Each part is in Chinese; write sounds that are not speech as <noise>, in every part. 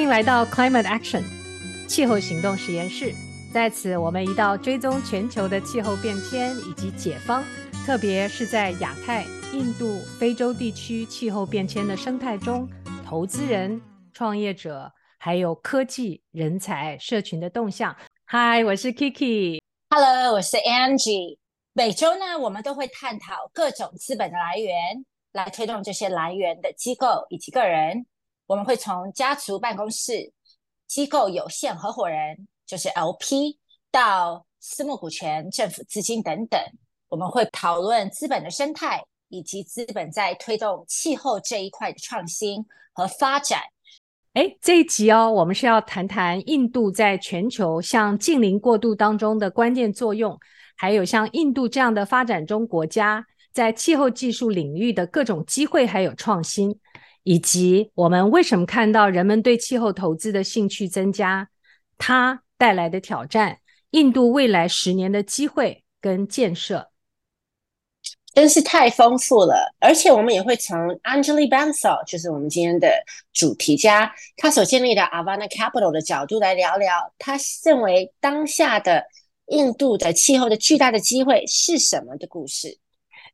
欢迎来到 Climate Action 气候行动实验室。在此，我们一道追踪全球的气候变迁以及解方，特别是在亚太、印度、非洲地区气候变迁的生态中，投资人、创业者，还有科技人才社群的动向。Hi，我是 Kiki。Hello，我是 Angie。每周呢，我们都会探讨各种资本的来源，来推动这些来源的机构以及个人。我们会从家族办公室、机构有限合伙人，就是 LP，到私募股权、政府资金等等。我们会讨论资本的生态，以及资本在推动气候这一块的创新和发展。哎，这一集哦，我们是要谈谈印度在全球向近邻过渡当中的关键作用，还有像印度这样的发展中国家在气候技术领域的各种机会还有创新，以及我们为什么看到人们对气候投资的兴趣增加，它带来的挑战，印度未来十年的机会跟建设。真是太丰富了，而且我们也会从 Anjali Bansal，就是我们今天的主题家，他所建立的 Avana Capital 的角度来聊聊，他认为当下的印度的气候的巨大的机会是什么的故事。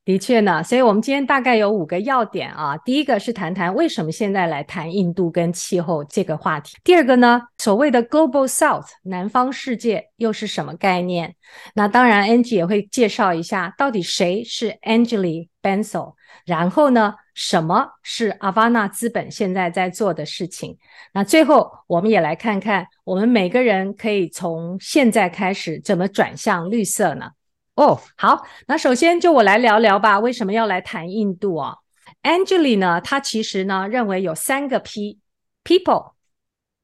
的确呢，所以我们今天大概有五个要点啊。第一个是谈谈为什么现在来谈印度跟气候这个话题。第二个呢，所谓的 Global South 南方世界又是什么概念？那当然，Angie 也会介绍一下到底谁是 Angelie Bansal，然后呢，什么是 Avana 资本现在在做的事情？那最后我们也来看看，我们每个人可以从现在开始怎么转向绿色呢？哦好，那首先就我来聊聊吧。为什么要来谈印度啊？Angeli 呢，他其实呢认为有三个 P：People、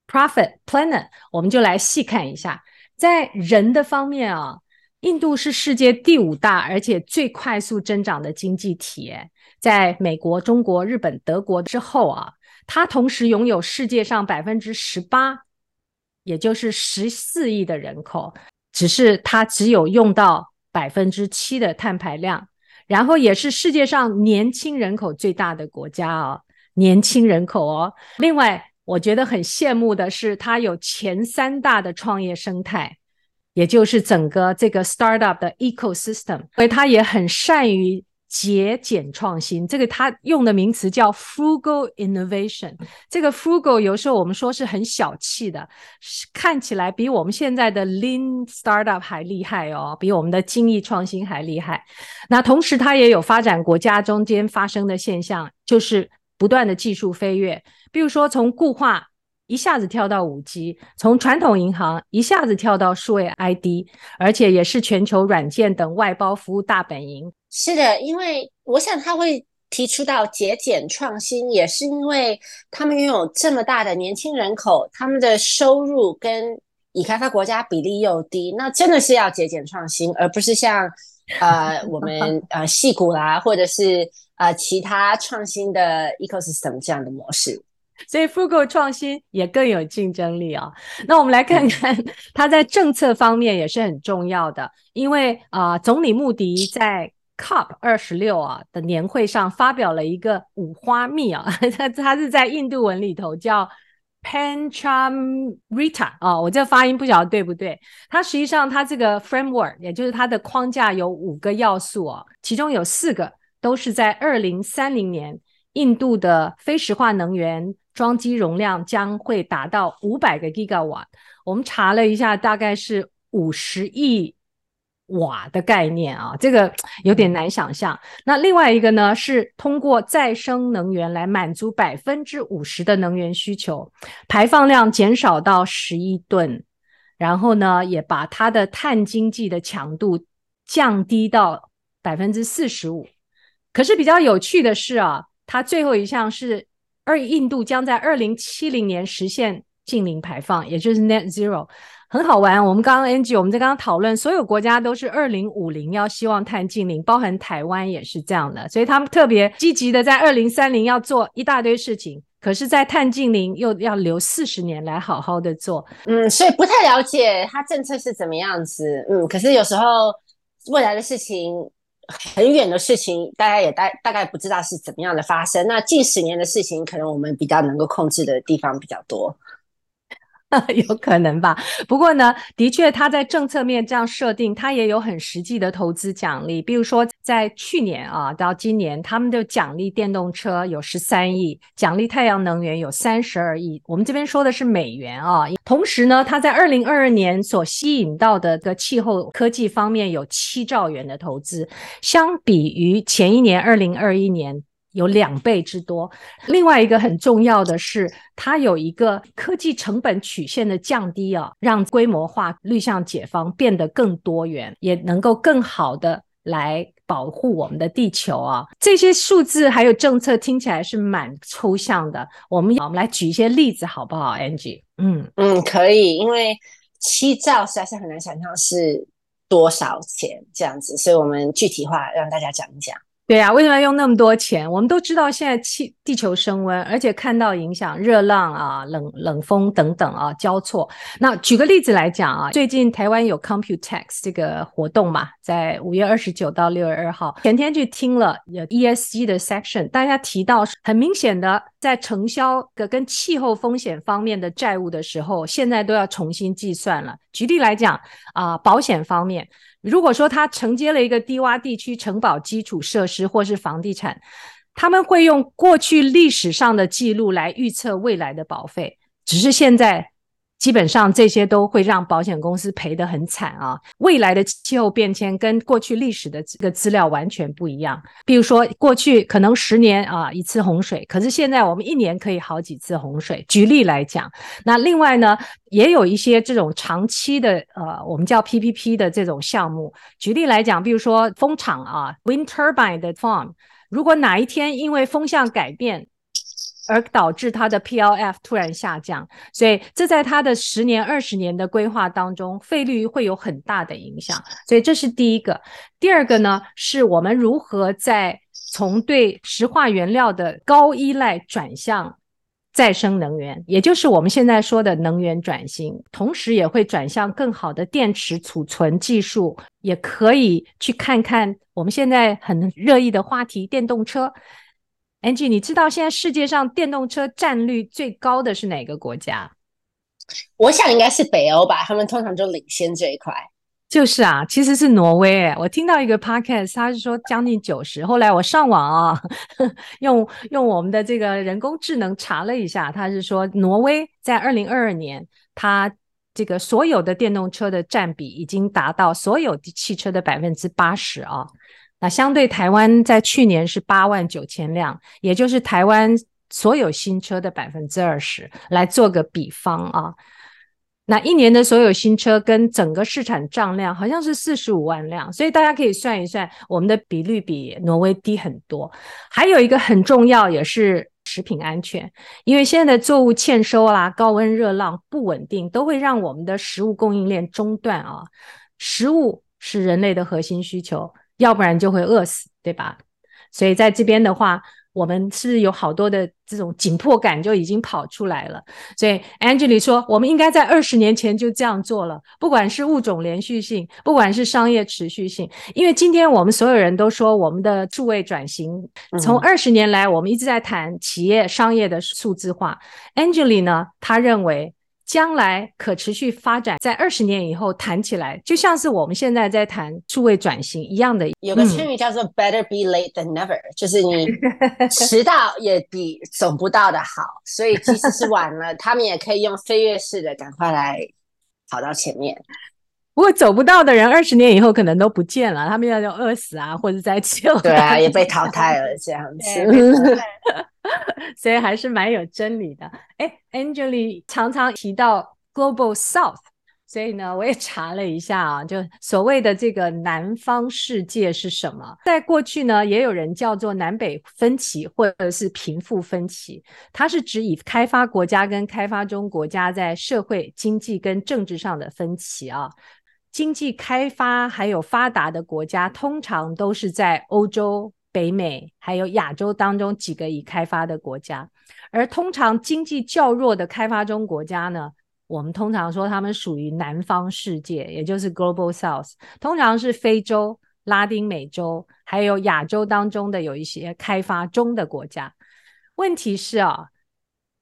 Profit、Planet。我们就来细看一下，在人的方面啊，印度是世界第五大而且最快速增长的经济体，在美国、中国、日本、德国之后啊，它同时拥有世界上百分之十八，也就是十四亿的人口，只是它只有用到。百分之七的碳排量，然后也是世界上年轻人口最大的国家哦，年轻人口哦。另外，我觉得很羡慕的是，它有前三大的创业生态，也就是整个这个 startup 的 ecosystem，所以它也很善于。节俭创新，这个他用的名词叫 frugal innovation。这个 frugal 有时候我们说是很小气的，看起来比我们现在的 lean startup 还厉害哦，比我们的精益创新还厉害。那同时，它也有发展国家中间发生的现象，就是不断的技术飞跃，比如说从固话一下子跳到五 G，从传统银行一下子跳到数位 ID，而且也是全球软件等外包服务大本营。是的，因为我想他会提出到节俭创新，也是因为他们拥有这么大的年轻人口，他们的收入跟已开发国家比例又低，那真的是要节俭创新，而不是像呃我们呃矽谷啦，或者是呃其他创新的 ecosystem 这样的模式。所以 frugal 创新也更有竞争力啊、哦。那我们来看看他在政策方面也是很重要的，因为啊、呃，总理穆迪在 COP 二十六啊的年会上发表了一个五花密啊，<laughs> 它它是在印度文里头叫 Panchamrita 啊，我这发音不晓得对不对？它实际上它这个 framework 也就是它的框架有五个要素啊，其中有四个都是在二零三零年，印度的非石化能源装机容量将会达到五百个 gigawatt，我们查了一下，大概是五十亿。瓦的概念啊，这个有点难想象。那另外一个呢，是通过再生能源来满足百分之五十的能源需求，排放量减少到十亿吨，然后呢，也把它的碳经济的强度降低到百分之四十五。可是比较有趣的是啊，它最后一项是二印度将在二零七零年实现净零排放，也就是 Net Zero。很好玩，我们刚刚 Angie，我们在刚刚讨论，所有国家都是二零五零要希望碳净零，包含台湾也是这样的，所以他们特别积极的在二零三零要做一大堆事情，可是，在碳净零又要留四十年来好好的做，嗯，所以不太了解它政策是怎么样子，嗯，可是有时候未来的事情很远的事情，大家也大大概不知道是怎么样的发生，那近十年的事情，可能我们比较能够控制的地方比较多。<laughs> 有可能吧，不过呢，的确，他在政策面这样设定，他也有很实际的投资奖励。比如说，在去年啊到今年，他们的奖励电动车有十三亿，奖励太阳能源有三十二亿。我们这边说的是美元啊。同时呢，他在二零二二年所吸引到的个气候科技方面有七兆元的投资，相比于前一年二零二一年。有两倍之多。另外一个很重要的是，它有一个科技成本曲线的降低啊，让规模化绿项解方变得更多元，也能够更好的来保护我们的地球啊。这些数字还有政策听起来是蛮抽象的，我们我们来举一些例子好不好，Angie？嗯嗯，可以，因为七兆实在是很难想象是多少钱这样子，所以我们具体化让大家讲一讲。对呀、为什么要用那么多钱？我们都知道现在气地球升温，而且看到影响热浪啊、冷冷风等等啊交错。那举个例子来讲啊，最近台湾有 Computex 这个活动嘛，在五月二十九到六月二号，前天去听了有 ESG 的 section，大家提到很明显的在承销的跟气候风险方面的债务的时候，现在都要重新计算了。举例来讲啊，保险方面。如果说他承接了一个低洼地区承保基础设施或是房地产，他们会用过去历史上的记录来预测未来的保费，只是现在。基本上这些都会让保险公司赔得很惨啊！未来的气候变迁跟过去历史的这个资料完全不一样。比如说，过去可能十年啊一次洪水，可是现在我们一年可以好几次洪水。举例来讲，那另外呢，也有一些这种长期的呃，我们叫 PPP 的这种项目。举例来讲，比如说风场啊，wind turbine 的 farm，如果哪一天因为风向改变，而导致它的 PLF 突然下降，所以这在它的十年、二十年的规划当中，费率会有很大的影响。所以这是第一个。第二个呢，是我们如何在从对石化原料的高依赖转向再生能源，也就是我们现在说的能源转型，同时也会转向更好的电池储存技术，也可以去看看我们现在很热议的话题——电动车。Angie，你知道现在世界上电动车占率最高的是哪个国家？我想应该是北欧吧，他们通常就领先这一块。就是啊，其实是挪威。我听到一个 podcast，他是说将近九十。后来我上网啊，<laughs> 用用我们的这个人工智能查了一下，他是说挪威在二零二二年，它这个所有的电动车的占比已经达到所有汽车的百分之八十啊。那相对台湾在去年是八万九千辆，也就是台湾所有新车的百分之二十，来做个比方啊。那一年的所有新车跟整个市场账量好像是四十五万辆，所以大家可以算一算，我们的比率比挪威低很多。还有一个很重要也是食品安全，因为现在的作物欠收啦、高温热浪不稳定，都会让我们的食物供应链中断啊。食物是人类的核心需求。要不然就会饿死，对吧？所以在这边的话，我们是不是有好多的这种紧迫感就已经跑出来了？所以 Angie 说，我们应该在二十年前就这样做了，不管是物种连续性，不管是商业持续性，因为今天我们所有人都说我们的数位转型，从二十年来我们一直在谈企业商业的数字化。Angie 呢，他认为。将来可持续发展，在二十年以后谈起来，就像是我们现在在谈数位转型一样的。有个成语叫做 “better be late than never”，嗯，就是你 <laughs> 迟到也比走不到的好。所以即使是晚了，<laughs> 他们也可以用飞跃式的赶快来跑到前面。不过走不到的人，二十年以后可能都不见了，他们要要饿死啊，或者在气候对啊，<laughs> 也被淘汰了这样子。<laughs> 所以还是蛮有真理的。哎，Angie 常常提到 Global South，所以呢，我也查了一下啊，就所谓的这个南方世界是什么？在过去呢，也有人叫做南北分歧或者是贫富分歧，它是指以开发国家跟开发中国家在社会、经济跟政治上的分歧啊。经济开发还有发达的国家，通常都是在欧洲。北美还有亚洲当中几个已开发的国家，而通常经济较弱的开发中国家呢，我们通常说他们属于南方世界，也就是 Global South，通常是非洲、拉丁美洲还有亚洲当中的有一些开发中的国家。问题是啊，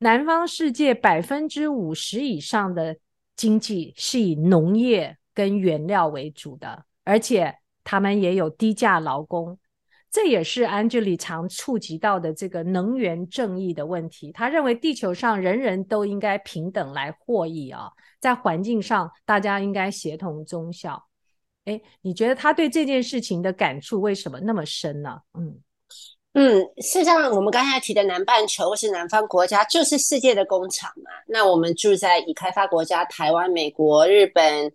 南方世界百分之五十以上的经济是以农业跟原料为主的，而且他们也有低价劳工。这也是 Angie 常触及到的这个能源正义的问题。他认为地球上人人都应该平等来获益啊，在环境上大家应该协同忠孝。哎，你觉得他对这件事情的感触为什么那么深呢？嗯嗯，事实上，我们刚才提的南半球或是南方国家就是世界的工厂嘛。那我们住在已开发国家，台湾、美国、日本。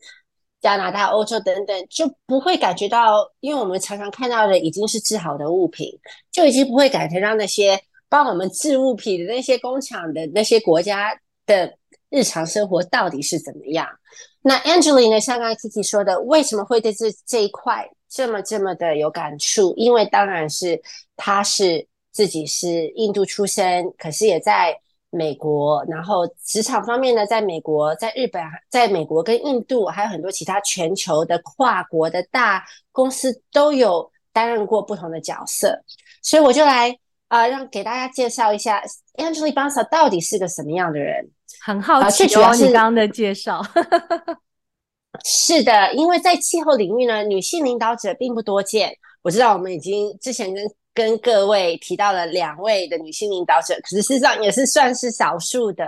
加拿大、欧洲等等，就不会感觉到，因为我们常常看到的已经是制好的物品，就已经不会感觉到那些帮我们制物品的那些工厂的那些国家的日常生活到底是怎么样。那 Angelina？像刚才 Kiki 说的，为什么会对这这一块这么这么的有感触？因为当然是他是自己是印度出生，可是也在。美国，然后职场方面呢，在美国、在日本、在美国跟印度，还有很多其他全球的跨国的大公司都有担任过不同的角色，所以我就来啊、呃，让给大家介绍一下 Angela Bansal 到底是个什么样的人。很好奇哦，你刚刚的介绍。<laughs> 是的，因为在气候领域呢，女性领导者并不多见。我知道我们已经之前跟跟各位提到了两位的女性领导者，可是事实上也是算是少数的，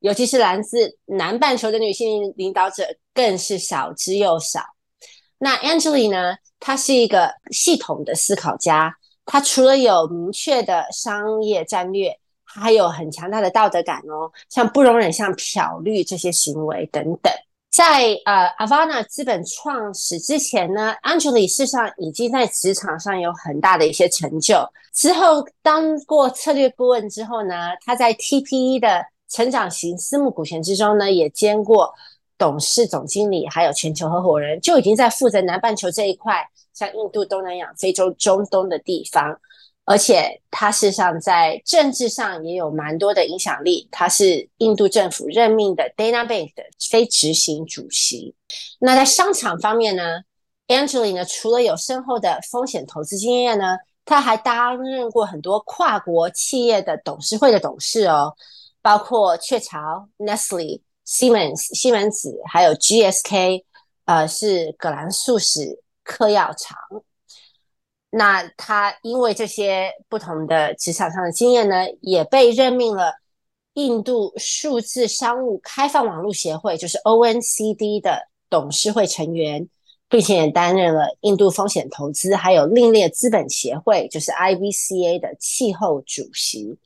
尤其是来自南半球的女性领导者更是少之又少。那 Angela 呢？她是一个系统的思考家，她除了有明确的商业战略，还有很强大的道德感哦，像不容忍像漂绿这些行为等等。在呃，Avana 资本创始之前呢，Angela 事实上已经在职场上有很大的一些成就。之后当过策略顾问之后呢，他在 TPE 的成长型私募股权之中呢，也兼过董事总经理，还有全球合伙人，就已经在负责南半球这一块，像印度、东南亚、非洲、中东的地方。而且他事实上在政治上也有蛮多的影响力，他是印度政府任命的 Dana Bank 的非执行主席。那在商场方面呢，Angela 呢，除了有深厚的风险投资经验呢，他还担任过很多跨国企业的董事会的董事哦，包括雀巢、Nestle、Siemens 西门子，还有 GSK，呃，是葛兰素史嗑药厂。那他因为这些不同的职场上的经验呢，也被任命了印度数字商务开放网络协会，就是 ONCD 的董事会成员，并且也担任了印度风险投资还有另类资本协会，就是 IBCA 的气候主席。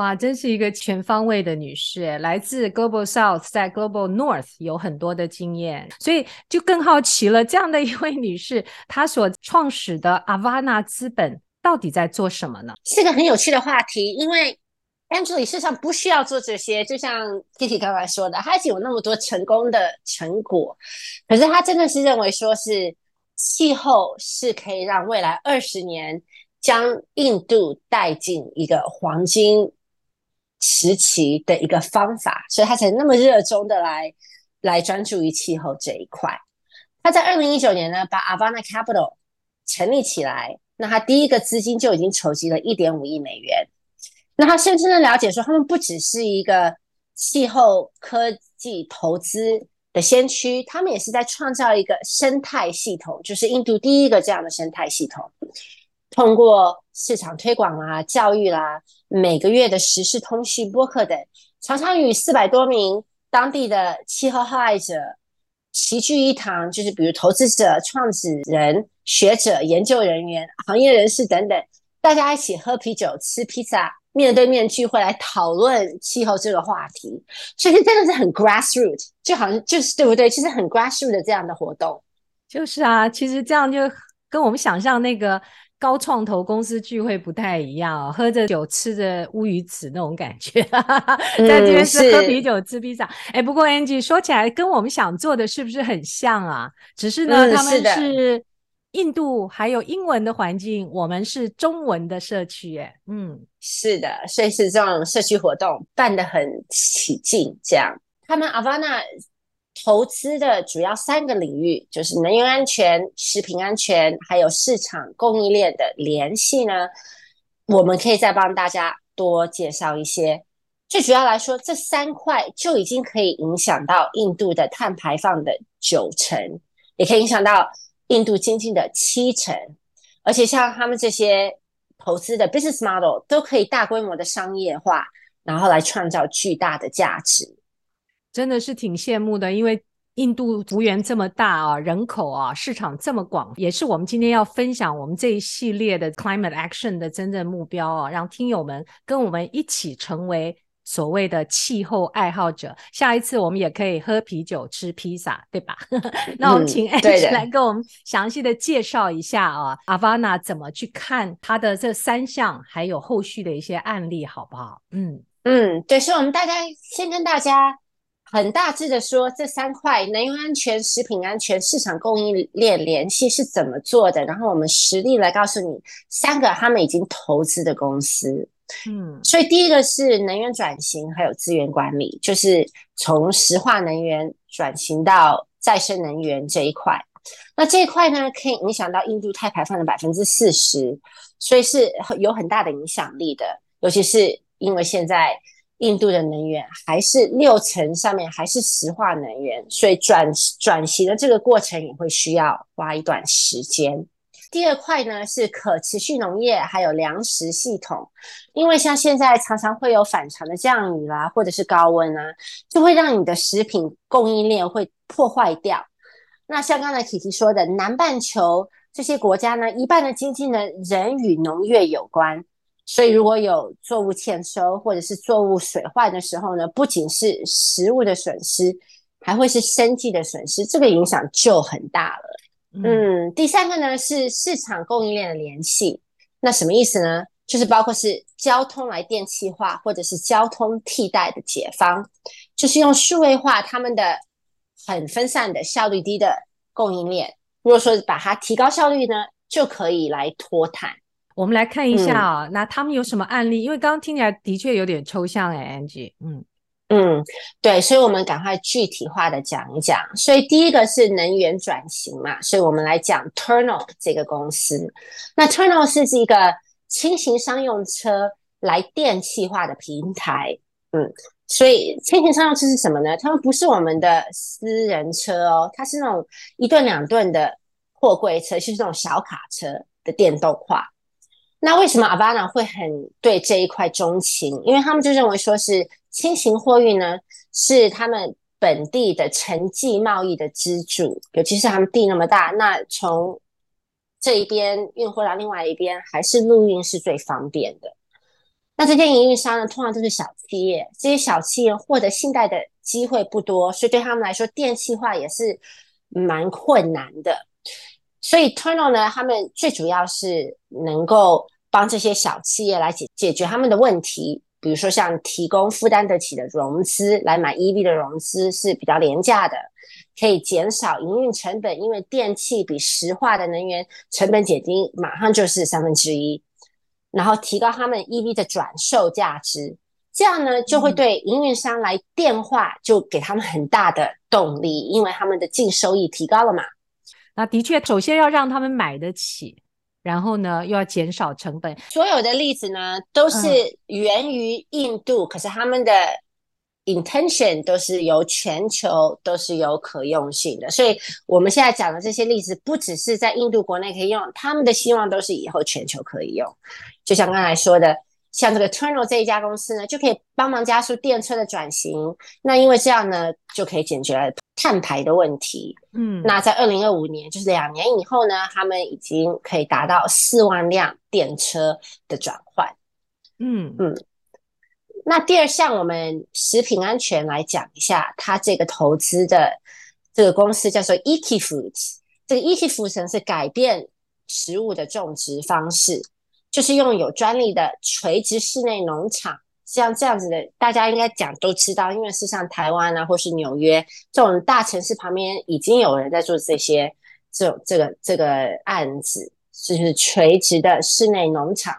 哇，真是一个全方位的女士，来自 Global South，在 Global North 有很多的经验，所以就更好奇了。这样的一位女士，她所创始的 Avana 资本到底在做什么呢？是个很有趣的话题，因为 Angela 事实上不需要做这些，就像 Kitty 刚才说的，她已经有那么多成功的成果，可是她真的是认为说是气候是可以让未来二十年将印度带进一个黄金。时期的一个方法，所以他才那么热衷的来来专注于气候这一块。他在二零一九年呢，把 Avana Capital 成立起来，那他第一个资金就已经筹集了一点五亿美元。那他深深的了解说，他们不只是一个气候科技投资的先驱，他们也是在创造一个生态系统，就是印度第一个这样的生态系统。通过市场推广啦、教育啦、每个月的时事通讯播客等，常常与四百多名当地的气候害害者齐聚一堂，就是比如投资者、创始人、学者、研究人员、行业人士等等，大家一起喝啤酒、吃披萨，面对面聚会来讨论气候这个话题。所以真的是很 grassroot，就好像就是对不对？其实很 grassroot 的这样的活动，就是啊，其实这样就跟我们想象那个。高创投公司聚会不太一样哦，喝着酒吃着乌鱼子那种感觉，<laughs> 在这边是喝啤酒吃披萨。哎、嗯，不过 Angie 说起来跟我们想做的是不是很像啊？只是呢，嗯、他们是印度还有英文的环境，我们是中文的社区。哎，嗯，是的，所以是这种社区活动办得很起劲。这样，他们 Avana。投资的主要三个领域就是能源安全、食品安全，还有市场供应链的联系呢。我们可以再帮大家多介绍一些。最主要来说，这三块就已经可以影响到印度的碳排放的九成，也可以影响到印度经济的七成。而且像他们这些投资的 business model 都可以大规模的商业化，然后来创造巨大的价值。真的是挺羡慕的，因为印度幅员这么大啊，人口啊，市场这么广，也是我们今天要分享我们这一系列的 climate action 的真正目标啊，让听友们跟我们一起成为。所谓的气候爱好者，下一次我们也可以喝啤酒、吃披萨，对吧？<laughs> 那我们请 Angie 来跟我们详细的介绍一下啊，Avana 怎么去看它的这三项，还有后续的一些案例，好不好？嗯嗯，对，所以我们大家先跟大家很大致的说，这三块能源安全、食品安全、市场供应链联系是怎么做的，然后我们实例来告诉你三个他们已经投资的公司。嗯，所以第一个是能源转型，还有资源管理，就是从石化能源转型到再生能源这一块。那这一块呢，可以影响到印度碳排放的百分之四十，所以是有很大的影响力的。尤其是因为现在印度的能源还是六成上面还是石化能源，所以转转型的这个过程也会需要花一段时间。第二块呢是可持续农业，还有粮食系统，因为像现在常常会有反常的降雨啦，或者是高温啊，就会让你的食品供应链会破坏掉。那像刚才 Kiki 说的，南半球这些国家呢，一半的经济呢仍与农业有关，所以如果有作物欠收或者是作物水患的时候呢，不仅是食物的损失，还会是生计的损失，这个影响就很大了。嗯，第三个呢是市场供应链的联系，那什么意思呢？就是包括是交通来电气化，或者是交通替代的解方，就是用数位化他们的很分散的效率低的供应链。如果说把它提高效率呢，就可以来脱碳。我们来看一下啊、那他们有什么案例？因为刚刚听起来的确有点抽象哎，Angie，嗯。嗯，对，所以，我们赶快具体化的讲一讲。所以，第一个是能源转型嘛，所以我们来讲 Turno 这个公司。那 Turno 是一个轻型商用车来电气化的平台。嗯，所以轻型商用车是什么呢？他们不是我们的私人车哦，它是那种一吨两吨的货柜车，就是这种小卡车的电动化。那为什么 Avana 会很对这一块钟情？因为他们就认为说是。轻型货运呢，是他们本地的城际贸易的支柱，尤其是他们地那么大，那从这一边运货到另外一边，还是陆运是最方便的。那这些营运商呢，通常都是小企业，这些小企业获得信贷的机会不多，所以对他们来说，电气化也是蛮困难的。所以 Turno 呢，他们最主要是能够帮这些小企业来解解决他们的问题。比如说，像提供负担得起的融资来买 EV 的融资是比较廉价的，可以减少营运成本，因为电器比石化的能源成本减低，马上就是三分之一，然后提高他们 EV 的转售价值，这样呢就会对营运商来电化就给他们很大的动力，因为他们的净收益提高了嘛。那的确，首先要让他们买得起。然后呢，又要减少成本。所有的例子呢，都是源于印度，嗯、可是他们的 intention 都是由全球，都是有可用性的。所以我们现在讲的这些例子，不只是在印度国内可以用，他们的希望都是以后全球可以用。就像刚才说的。像这个 Turnl 这一家公司呢，就可以帮忙加速电车的转型。那因为这样呢，就可以解决了碳排的问题。嗯，那在二零二五年，就是两年以后呢，他们已经可以达到四万辆电车的转换。嗯嗯。那第二项，我们食品安全来讲一下，它这个投资的这个公司叫做 Eki Foods。这个 Eki Foods 是改变食物的种植方式。就是用有专利的垂直室内农场，像这样子的，大家应该讲都知道，因为是像台湾啊，或是纽约这种大城市旁边，已经有人在做这些这种这个这个案子，就是垂直的室内农场，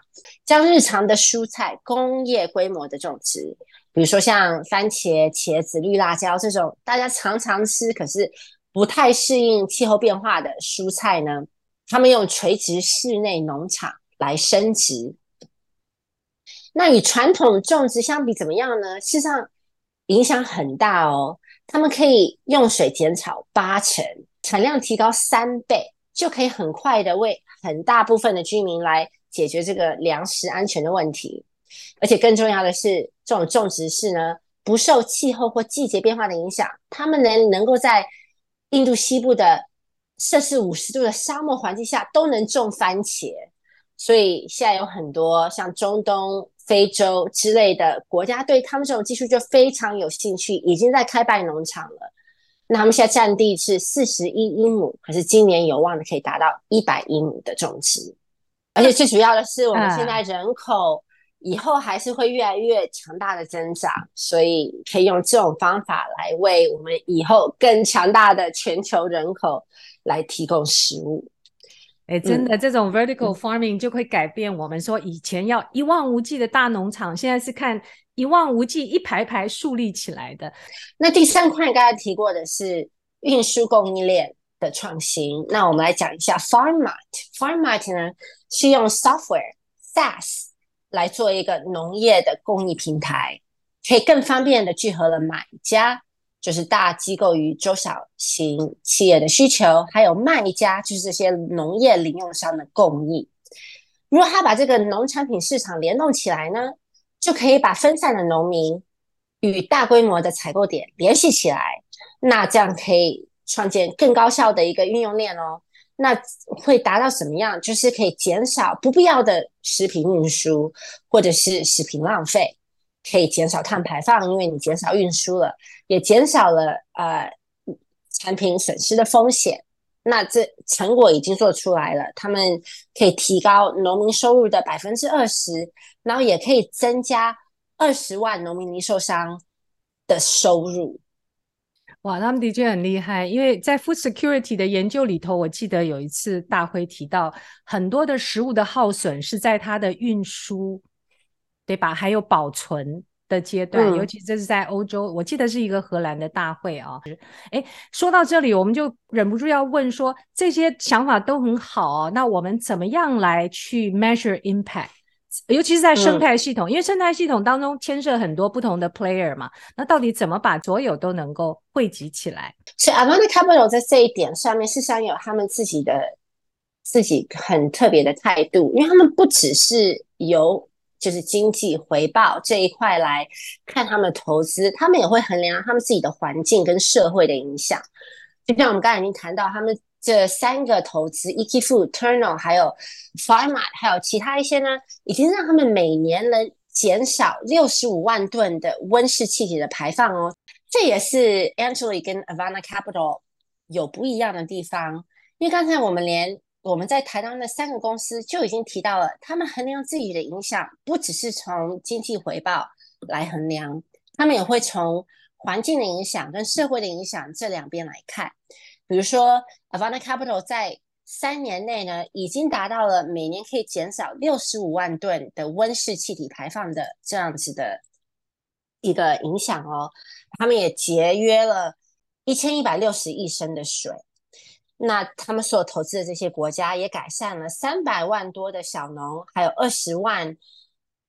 将日常的蔬菜工业规模的种植，比如说像番茄、茄子、绿辣椒这种大家常常吃，可是不太适应气候变化的蔬菜呢，他们用垂直室内农场。来升级。那与传统种植相比怎么样呢？事实上影响很大哦。他们可以用水减少八成，产量提高三倍，就可以很快的为很大部分的居民来解决这个粮食安全的问题。而且更重要的是，这种种植式呢，不受气候或季节变化的影响，他们能能够在印度西部的摄氏五十度的沙漠环境下都能种番茄。所以现在有很多像中东、非洲之类的国家，对他们这种技术就非常有兴趣，已经在开办农场了。那他们现在占地是四十一英亩，可是今年有望的可以达到一百英亩的种植。而且最主要的是，我们现在人口以后还是会越来越强大的增长，所以可以用这种方法来为我们以后更强大的全球人口来提供食物。哎，真的，这种 vertical farming 就会改变我们说以前要一望无际的大农场，现在是看一望无际一排排树立起来的。那第三块刚才提过的是运输供应链的创新，那我们来讲一下 FarmMart。FarmMart 呢是用 software SaaS 来做一个农业的供应平台，可以更方便的聚合了买家。就是大机构与中小型企业的需求，还有卖家，就是这些农业零用商的供应。如果他把这个农产品市场联动起来呢，就可以把分散的农民与大规模的采购点联系起来。那这样可以创建更高效的一个运用链哦。那会达到什么样？就是可以减少不必要的食品运输，或者是食品浪费。可以减少碳排放，因为你减少运输了，也减少了呃产品损失的风险。那这成果已经做出来了，他们可以提高农民收入的百分之二十，然后也可以增加二十万农民零售商的收入。哇，他们的确很厉害，因为在 food security 的研究里头，我记得有一次大辉提到，很多的食物的耗损是在它的运输。对吧？还有保存的阶段，嗯、尤其这是在欧洲，我记得是一个荷兰的大会啊。哎，说到这里，我们就忍不住要问说，这些想法都很好啊，那我们怎么样来去 measure impact？尤其是在生态系统，嗯、因为生态系统当中牵涉很多不同的 player 嘛。那到底怎么把所有都能够汇集起来？所以 Avana Capital 在这一点上面，事实上有他们自己的自己很特别的态度，因为他们不只是由就是经济回报这一块来看他们的投资，他们也会衡量他们自己的环境跟社会的影响。就像我们刚才已经谈到，他们这三个投资，Eky Food、Turnl 还有 FarmMart，还有其他一些呢，已经让他们每年能减少六十五万吨的温室气体的排放哦。这也是 Angeli 跟 Avana Capital 有不一样的地方，因为刚才我们连。我们在台湾的三个公司就已经提到了，他们衡量自己的影响，不只是从经济回报来衡量，他们也会从环境的影响跟社会的影响这两边来看。比如说，Avana Capital 在三年内呢，已经达到了每年可以减少六十五万吨的温室气体排放的这样子的一个影响哦。他们也节约了一千一百六十亿升的水。那他们所投资的这些国家也改善了三百万多的小农，还有二十万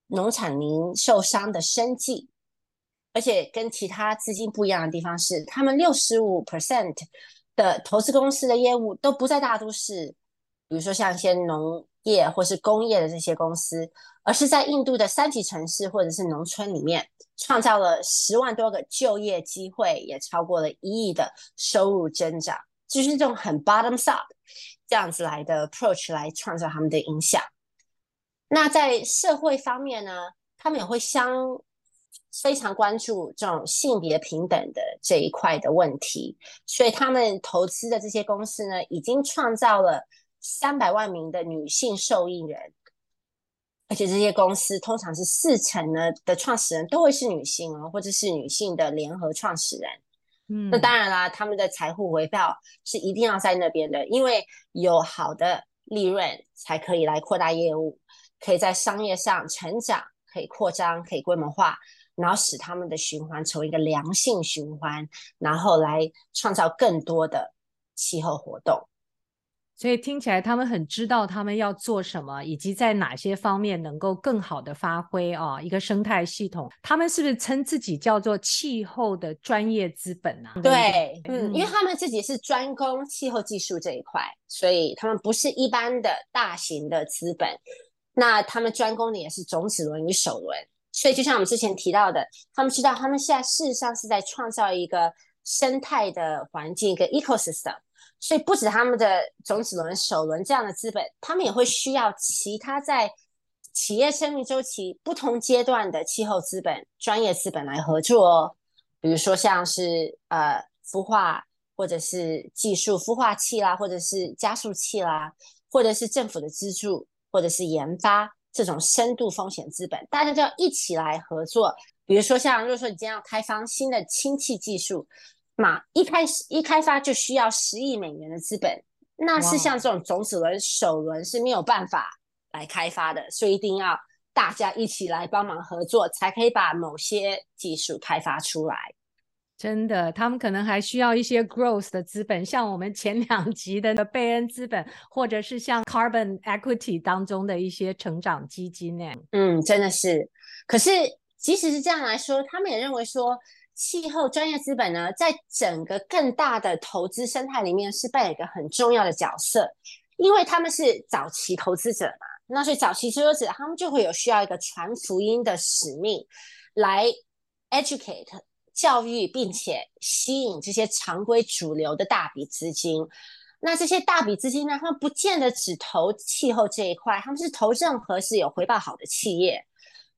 农产零售商的生计，而且跟其他资金不一样的地方是，他们六十五 percent 的投资公司的业务都不在大都市，比如说像一些农业或是工业的这些公司，而是在印度的三级城市或者是农村里面，创造了十万多个就业机会，也超过了一亿的收入增长。就是这种很 bottoms up 这样子来的 approach 来创造他们的影响。那在社会方面呢，他们也会相非常关注这种性别平等的这一块的问题。所以他们投资的这些公司呢，已经创造了三百万名的女性受益人，而且这些公司通常是四成呢的创始人都会是女性哦，或者是女性的联合创始人。嗯，那当然啦，他们的财富回报是一定要在那边的，因为有好的利润才可以来扩大业务，可以在商业上成长，可以扩张，可以规模化，然后使他们的循环成为一个良性循环，然后来创造更多的气候活动。所以听起来他们很知道他们要做什么，以及在哪些方面能够更好的发挥啊，一个生态系统。他们是不是称自己叫做气候的专业资本啊？对，嗯，因为他们自己是专攻气候技术这一块，所以他们不是一般的大型的资本。那他们专攻的也是种子轮与首轮。所以就像我们之前提到的，他们知道他们现在事实上是在创造一个生态的环境，一个 ecosystem。所以不止他们的种子轮、首轮这样的资本，他们也会需要其他在企业生命周期不同阶段的气候资本、专业资本来合作哦。比如说像是呃孵化，或者是技术孵化器啦，或者是加速器啦，或者是政府的资助，或者是研发这种深度风险资本，大家就要一起来合作。比如说像如果说你今天要开发新的氢气技术。嘛，一开始一开发就需要十亿美元的资本，那是像这种种子轮、首轮是没有办法来开发的，所以一定要大家一起来帮忙合作，才可以把某些技术开发出来。真的，他们可能还需要一些 growth 的资本，像我们前两集的贝恩资本，或者是像 carbon equity 当中的一些成长基金呢。嗯，真的是。可是即使是这样来说，他们也认为说。气候专业资本呢，在整个更大的投资生态里面是扮演一个很重要的角色，因为他们是早期投资者嘛，那所以早期投资者他们就会有需要一个传福音的使命，来 educate 教育，并且吸引这些常规主流的大笔资金。那这些大笔资金呢，他们不见得只投气候这一块，他们是投任何是有回报好的企业。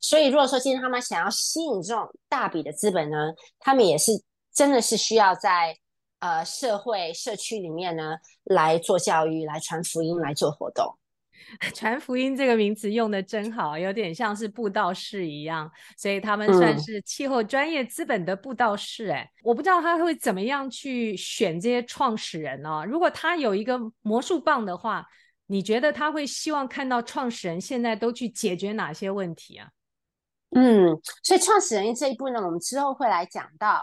所以，如果说今天他们想要吸引这种大笔的资本呢，他们也是真的是需要在呃社会社区里面呢来做教育、来传福音、来做活动。<laughs> 传福音这个名词用的真好，有点像是布道士一样。所以他们算是气候专业资本的布道士。哎、嗯，我不知道他会怎么样去选这些创始人呢、哦？如果他有一个魔术棒的话，你觉得他会希望看到创始人现在都去解决哪些问题啊？嗯，所以创始人这一步呢，我们之后会来讲到。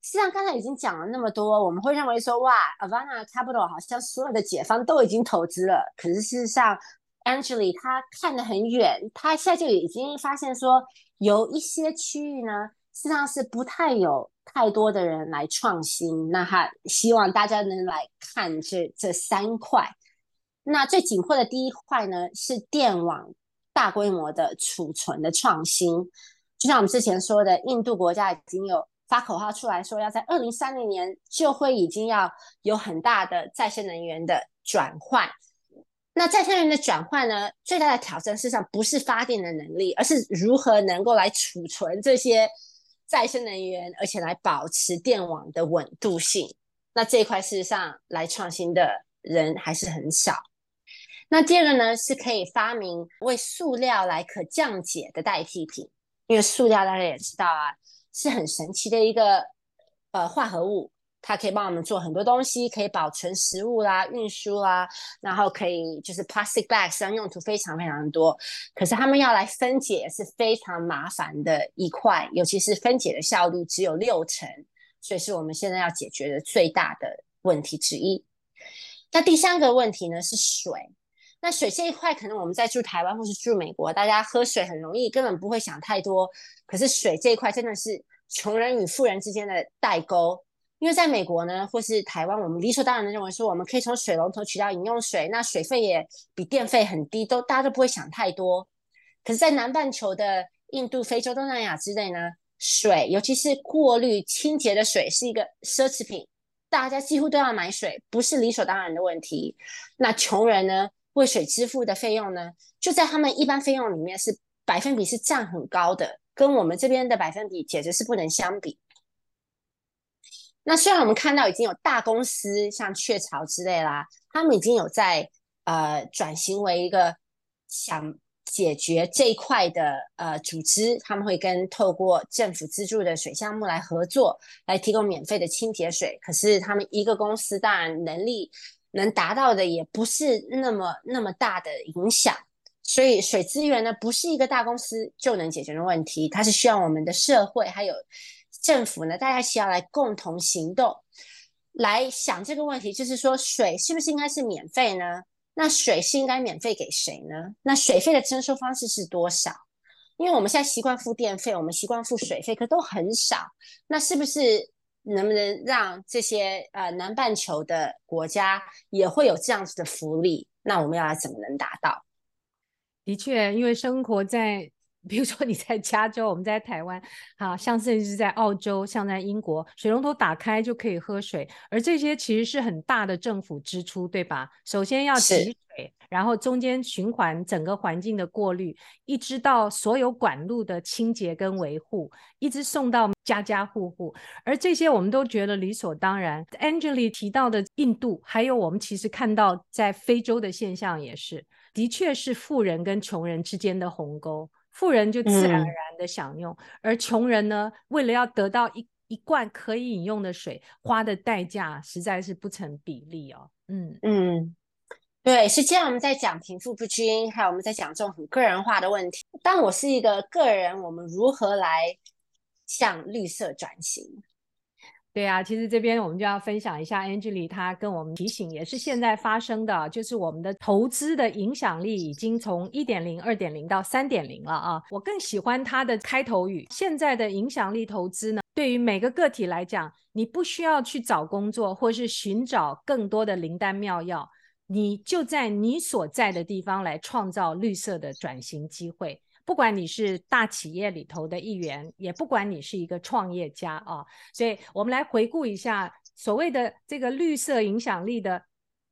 实际上，刚才已经讲了那么多，我们会认为说，哇，Avana Capital 好像所有的解方都已经投资了。可是事实上，Angela 他看得很远，他现在就已经发现说，有一些区域呢，实际上是不太有太多的人来创新。那他希望大家能来看这这三块。那最紧迫的第一块呢，是电网。大规模的储存的创新，就像我们之前说的，印度国家已经有发口号出来说，要在二零三零年就会已经要有很大的再生能源的转换。那再生能源的转换呢，最大的挑战事实上不是发电的能力，而是如何能够来储存这些再生能源，而且来保持电网的稳度性。那这一块事实上来创新的人还是很少。那第二个呢，是可以发明为塑料来可降解的代替品，因为塑料大家也知道啊，是很神奇的一个呃化合物，它可以帮我们做很多东西，可以保存食物啦、运输啦，然后可以就是 plastic bags 上用途非常非常多。可是他们要来分解也是非常麻烦的一块，尤其是分解的效率只有六成，所以是我们现在要解决的最大的问题之一。那第三个问题呢，是水。那水这一块，可能我们在住台湾或是住美国，大家喝水很容易，根本不会想太多。可是水这一块真的是穷人与富人之间的代沟，因为在美国呢，或是台湾，我们理所当然的认为说，我们可以从水龙头取到饮用水，那水费也比电费很低，都大家都不会想太多。可是，在南半球的印度、非洲、东南亚之类呢，水，尤其是过滤清洁的水，是一个奢侈品，大家几乎都要买水，不是理所当然的问题。那穷人呢？为水支付的费用呢，就在他们一般费用里面是百分比是占很高的，跟我们这边的百分比简直是不能相比。那虽然我们看到已经有大公司像雀巢之类啦，他们已经有在呃转型为一个想解决这一块的呃组织，他们会跟透过政府资助的水项目来合作，来提供免费的清洁水。可是他们一个公司当然能力。能达到的也不是那么那么大的影响，所以水资源呢，不是一个大公司就能解决的问题，它是需要我们的社会还有政府呢，大家需要来共同行动。来想这个问题，就是说水是不是应该是免费呢？那水是应该免费给谁呢？那水费的征收方式是多少？因为我们现在习惯付电费，我们习惯付水费，可都很少。那是不是能不能让这些呃南半球的国家也会有这样子的福利？那我们要来怎么能达到？的确，因为生活在。比如说你在加州，我们在台湾，好像甚至是在澳洲，像在英国，水龙头打开就可以喝水，而这些其实是很大的政府支出，对吧？首先要提水，然后中间循环整个环境的过滤，一直到所有管路的清洁跟维护，一直送到家家户户，而这些我们都觉得理所当然。Angeline 提到的印度，还有我们其实看到在非洲的现象也是，的确是富人跟穷人之间的鸿沟。富人就自然而然的享用，嗯、而穷人呢，为了要得到一一罐可以饮用的水，花的代价实在是不成比例哦。嗯嗯，对，是这样。我们在讲贫富不均，还有我们在讲这种很个人化的问题。当我是一个个人，我们如何来向绿色转型？对啊，其实这边我们就要分享一下 Angelie 她跟我们提醒，也是现在发生的，就是我们的投资的影响力已经从一点零、二点零到三点零了啊。我更喜欢它的开头语：现在的影响力投资呢，对于每个个体来讲，你不需要去找工作，或是寻找更多的灵丹妙药，你就在你所在的地方来创造绿色的转型机会。不管你是大企业里头的一员，也不管你是一个创业家啊，所以我们来回顾一下所谓的这个绿色影响力的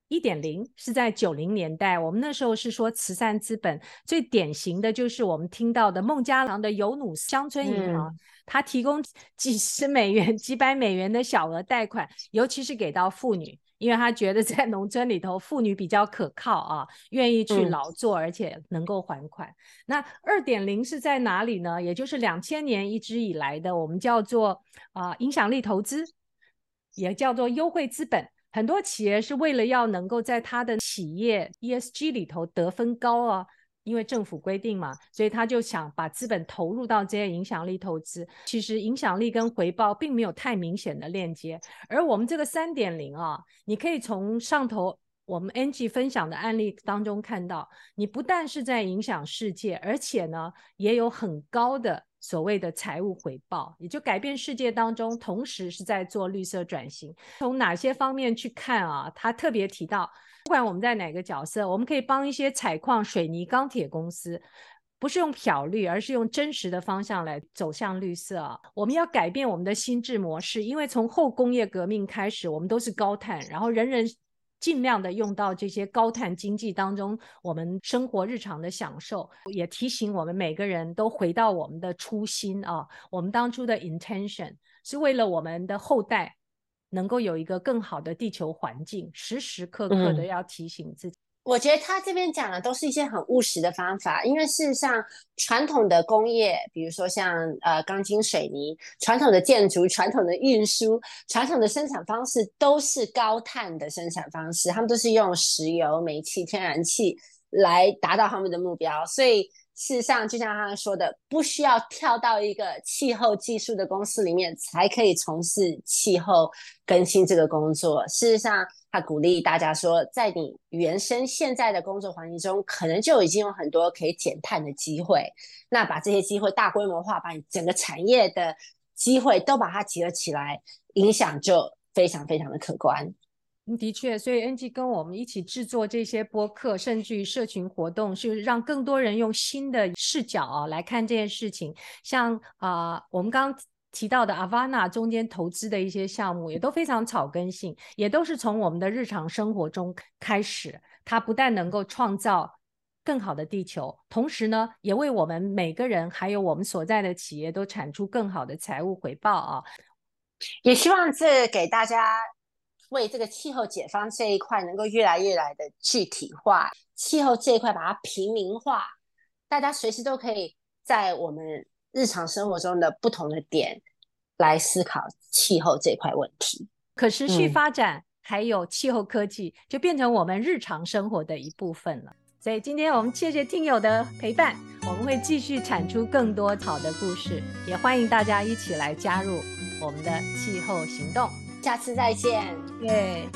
一点零，是在九零年代，我们那时候是说慈善资本，最典型的就是我们听到的孟加拉的尤努斯乡村银行，它提供几十美元、<laughs> 几百美元的小额贷款，尤其是给到妇女。因为他觉得在农村里头，妇女比较可靠啊，愿意去劳作，而且能够还款。嗯、那二点零是在哪里呢？也就是两千年一直以来的，我们叫做啊、呃、影响力投资，也叫做优惠资本。很多企业是为了要能够在他的企业 ESG 里头得分高啊。因为政府规定嘛，所以他就想把资本投入到这些影响力投资。其实影响力跟回报并没有太明显的链接。而我们这个三点零啊，你可以从上头我们 NG 分享的案例当中看到，你不但是在影响世界，而且呢也有很高的所谓的财务回报，也就改变世界当中，同时是在做绿色转型。从哪些方面去看啊？他特别提到。不管我们在哪个角色，我们可以帮一些采矿、水泥、钢铁公司，不是用漂绿，而是用真实的方向来走向绿色。我们要改变我们的心智模式，因为从后工业革命开始，我们都是高碳，然后人人尽量的用到这些高碳经济当中，我们生活日常的享受，也提醒我们每个人都回到我们的初心啊，我们当初的 intention 是为了我们的后代。能够有一个更好的地球环境，时时刻刻的要提醒自己。嗯，我觉得他这边讲的都是一些很务实的方法，因为事实上，传统的工业，比如说像呃钢筋水泥，传统的建筑，传统的运输，传统的生产方式都是高碳的生产方式，他们都是用石油、煤气、天然气来达到他们的目标，所以。事实上，就像他说的，不需要跳到一个气候技术的公司里面才可以从事气候更新这个工作。事实上，他鼓励大家说，在你原生现在的工作环境中，可能就已经有很多可以减碳的机会。那把这些机会大规模化，把你整个产业的机会都把它集合起来，影响就非常非常的可观。的确，所以 NG 跟我们一起制作这些播客，甚至于社群活动，是让更多人用新的视角啊来看这件事情。像啊、我们刚刚提到的 Avana 中间投资的一些项目，也都非常草根性，也都是从我们的日常生活中开始。它不但能够创造更好的地球，同时呢，也为我们每个人还有我们所在的企业都产出更好的财务回报啊。也希望这给大家。为这个气候解放这一块能够越来越来的具体化，气候这一块把它平民化，大家随时都可以在我们日常生活中的不同的点来思考气候这块问题。可持续发展还有气候科技就变成我们日常生活的一部分了。所以今天我们谢谢听友的陪伴，我们会继续产出更多好的故事，也欢迎大家一起来加入我们的气候行动。下次再见。对。